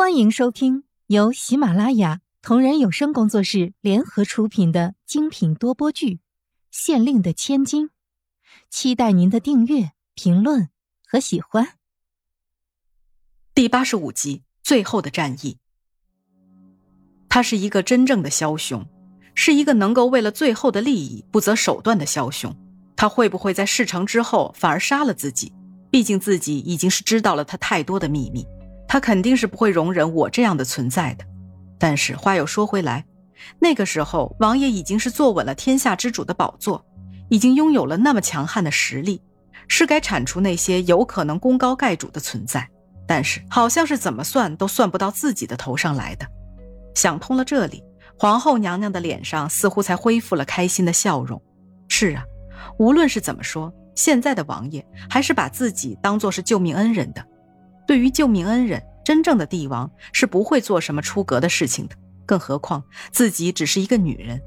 欢迎收听由喜马拉雅同人有声工作室联合出品的精品多播剧《县令的千金》，期待您的订阅、评论和喜欢。第八十五集《最后的战役》。他是一个真正的枭雄，是一个能够为了最后的利益不择手段的枭雄。他会不会在事成之后反而杀了自己？毕竟自己已经是知道了他太多的秘密。他肯定是不会容忍我这样的存在的，但是话又说回来，那个时候王爷已经是坐稳了天下之主的宝座，已经拥有了那么强悍的实力，是该铲除那些有可能功高盖主的存在。但是好像是怎么算都算不到自己的头上来的。想通了这里，皇后娘娘的脸上似乎才恢复了开心的笑容。是啊，无论是怎么说，现在的王爷还是把自己当做是救命恩人的。对于救命恩人，真正的帝王是不会做什么出格的事情的。更何况自己只是一个女人，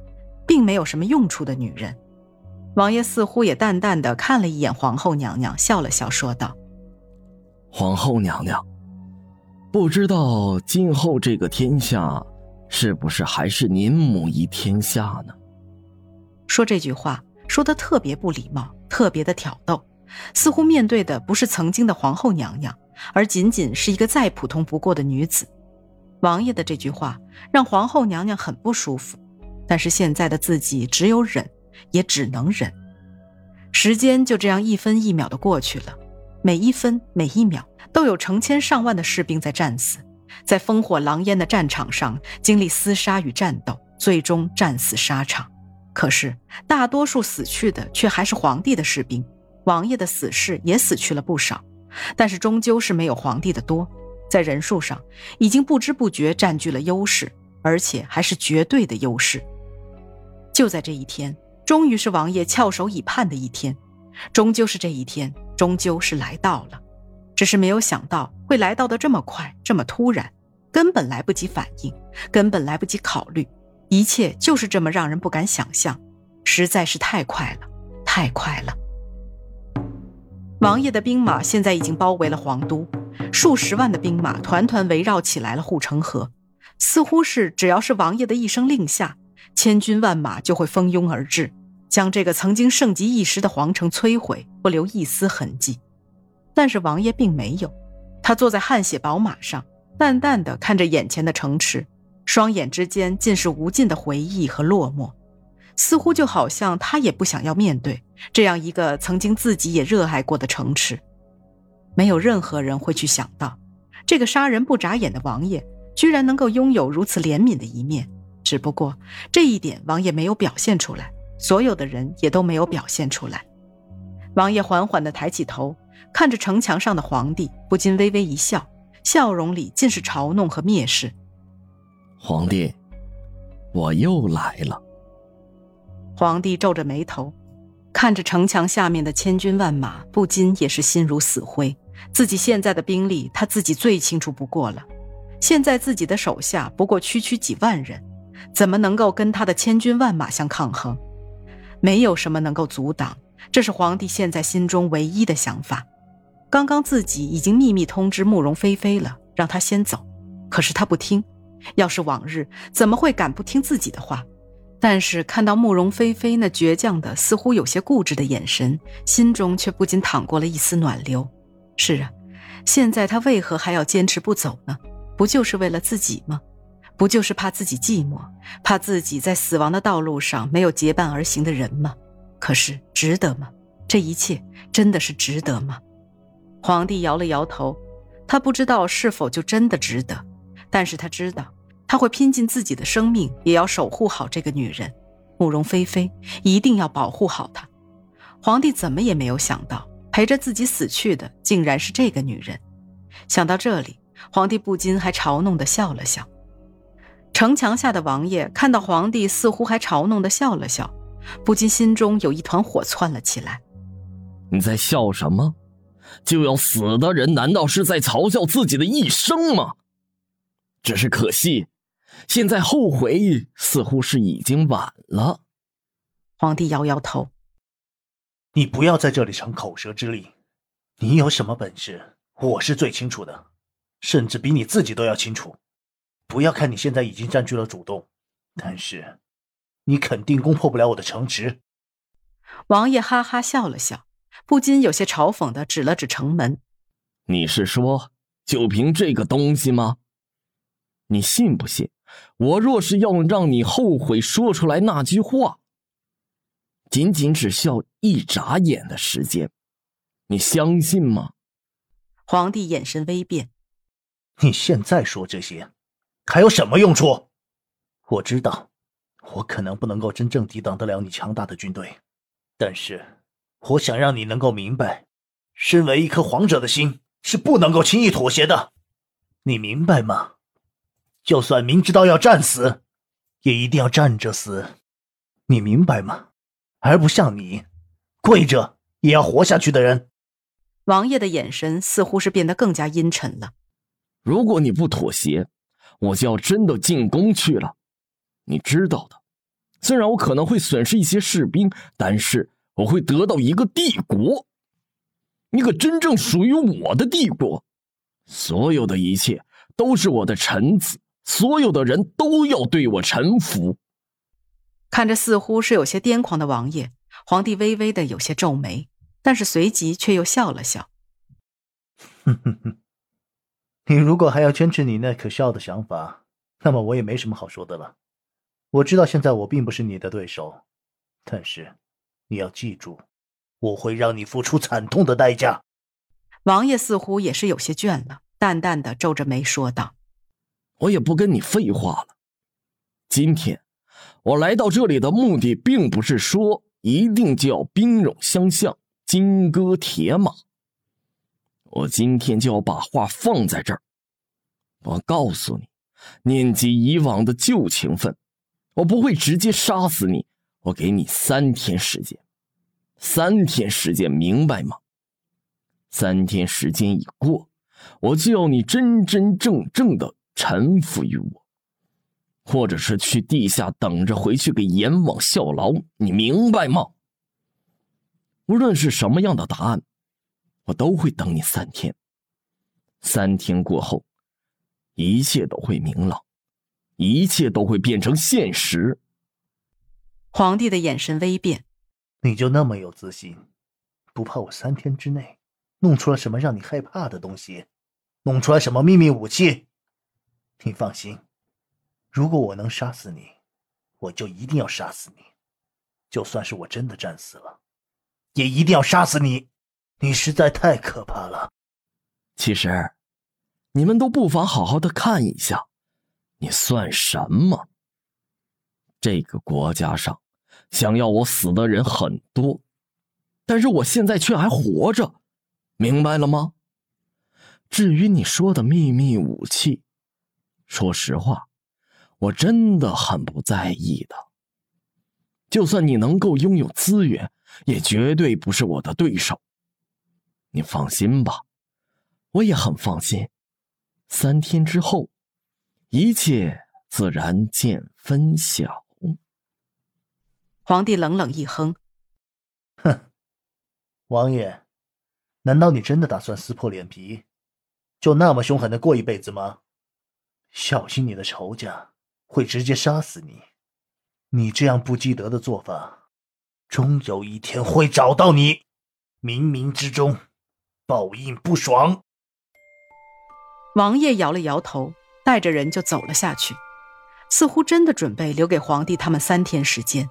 并没有什么用处的女人。王爷似乎也淡淡的看了一眼皇后娘娘，笑了笑，说道：“皇后娘娘，不知道今后这个天下，是不是还是您母仪天下呢？”说这句话说的特别不礼貌，特别的挑逗，似乎面对的不是曾经的皇后娘娘。而仅仅是一个再普通不过的女子，王爷的这句话让皇后娘娘很不舒服。但是现在的自己只有忍，也只能忍。时间就这样一分一秒的过去了，每一分每一秒都有成千上万的士兵在战死，在烽火狼烟的战场上经历厮杀与战斗，最终战死沙场。可是大多数死去的却还是皇帝的士兵，王爷的死士也死去了不少。但是终究是没有皇帝的多，在人数上已经不知不觉占据了优势，而且还是绝对的优势。就在这一天，终于是王爷翘首以盼的一天，终究是这一天，终究是来到了。只是没有想到会来到的这么快，这么突然，根本来不及反应，根本来不及考虑，一切就是这么让人不敢想象，实在是太快了，太快了。王爷的兵马现在已经包围了皇都，数十万的兵马团团围绕起来了护城河，似乎是只要是王爷的一声令下，千军万马就会蜂拥而至，将这个曾经盛极一时的皇城摧毁，不留一丝痕迹。但是王爷并没有，他坐在汗血宝马上，淡淡的看着眼前的城池，双眼之间尽是无尽的回忆和落寞。似乎就好像他也不想要面对这样一个曾经自己也热爱过的城池，没有任何人会去想到，这个杀人不眨眼的王爷居然能够拥有如此怜悯的一面。只不过这一点王爷没有表现出来，所有的人也都没有表现出来。王爷缓缓地抬起头，看着城墙上的皇帝，不禁微微一笑，笑容里尽是嘲弄和蔑视。皇帝，我又来了。皇帝皱着眉头，看着城墙下面的千军万马，不禁也是心如死灰。自己现在的兵力，他自己最清楚不过了。现在自己的手下不过区区几万人，怎么能够跟他的千军万马相抗衡？没有什么能够阻挡，这是皇帝现在心中唯一的想法。刚刚自己已经秘密通知慕容菲菲了，让她先走，可是她不听。要是往日，怎么会敢不听自己的话？但是看到慕容菲菲那倔强的、似乎有些固执的眼神，心中却不禁淌过了一丝暖流。是啊，现在他为何还要坚持不走呢？不就是为了自己吗？不就是怕自己寂寞，怕自己在死亡的道路上没有结伴而行的人吗？可是值得吗？这一切真的是值得吗？皇帝摇了摇头，他不知道是否就真的值得，但是他知道。他会拼尽自己的生命，也要守护好这个女人，慕容菲菲，一定要保护好她。皇帝怎么也没有想到，陪着自己死去的竟然是这个女人。想到这里，皇帝不禁还嘲弄的笑了笑。城墙下的王爷看到皇帝似乎还嘲弄的笑了笑，不禁心中有一团火窜了起来。你在笑什么？就要死的人，难道是在嘲笑自己的一生吗？只是可惜。现在后悔似乎是已经晚了。皇帝摇摇头：“你不要在这里逞口舌之力。你有什么本事，我是最清楚的。甚至比你自己都要清楚。不要看你现在已经占据了主动，但是你肯定攻破不了我的城池。王爷哈哈笑了笑，不禁有些嘲讽的指了指城门：“你是说就凭这个东西吗？你信不信？我若是要让你后悔说出来那句话，仅仅只需要一眨眼的时间，你相信吗？”皇帝眼神微变：“你现在说这些，还有什么用处？我知道，我可能不能够真正抵挡得了你强大的军队。”但是，我想让你能够明白，身为一颗皇者的心是不能够轻易妥协的。你明白吗？就算明知道要战死，也一定要站着死。你明白吗？而不像你，跪着也要活下去的人。王爷的眼神似乎是变得更加阴沉了。如果你不妥协，我就要真的进宫去了。你知道的，虽然我可能会损失一些士兵，但是。我会得到一个帝国，一个真正属于我的帝国，所有的一切都是我的臣子，所有的人都要对我臣服。看着似乎是有些癫狂的王爷，皇帝微微的有些皱眉，但是随即却又笑了笑：“哼哼哼，你如果还要坚持你那可笑的想法，那么我也没什么好说的了。我知道现在我并不是你的对手，但是……”你要记住，我会让你付出惨痛的代价。王爷似乎也是有些倦了，淡淡的皱着眉说道：“我也不跟你废话了。今天我来到这里的目的，并不是说一定就要兵戎相向、金戈铁马。我今天就要把话放在这儿。我告诉你，念及以往的旧情分，我不会直接杀死你。我给你三天时间。”三天时间，明白吗？三天时间已过，我就要你真真正正的臣服于我，或者是去地下等着回去给阎王效劳，你明白吗？无论是什么样的答案，我都会等你三天。三天过后，一切都会明朗，一切都会变成现实。皇帝的眼神微变。你就那么有自信，不怕我三天之内弄出了什么让你害怕的东西，弄出来什么秘密武器？你放心，如果我能杀死你，我就一定要杀死你，就算是我真的战死了，也一定要杀死你。你实在太可怕了。其实，你们都不妨好好的看一下，你算什么？这个国家上。想要我死的人很多，但是我现在却还活着，明白了吗？至于你说的秘密武器，说实话，我真的很不在意的。就算你能够拥有资源，也绝对不是我的对手。你放心吧，我也很放心。三天之后，一切自然见分晓。皇帝冷冷一哼：“哼，王爷，难道你真的打算撕破脸皮，就那么凶狠的过一辈子吗？小心你的仇家会直接杀死你。你这样不积德的做法，终有一天会找到你，冥冥之中报应不爽。”王爷摇了摇头，带着人就走了下去，似乎真的准备留给皇帝他们三天时间。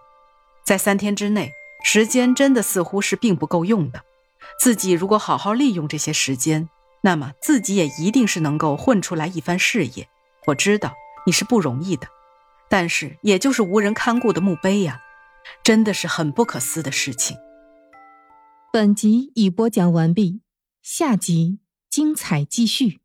在三天之内，时间真的似乎是并不够用的。自己如果好好利用这些时间，那么自己也一定是能够混出来一番事业。我知道你是不容易的，但是也就是无人看顾的墓碑呀，真的是很不可思议的事情。本集已播讲完毕，下集精彩继续。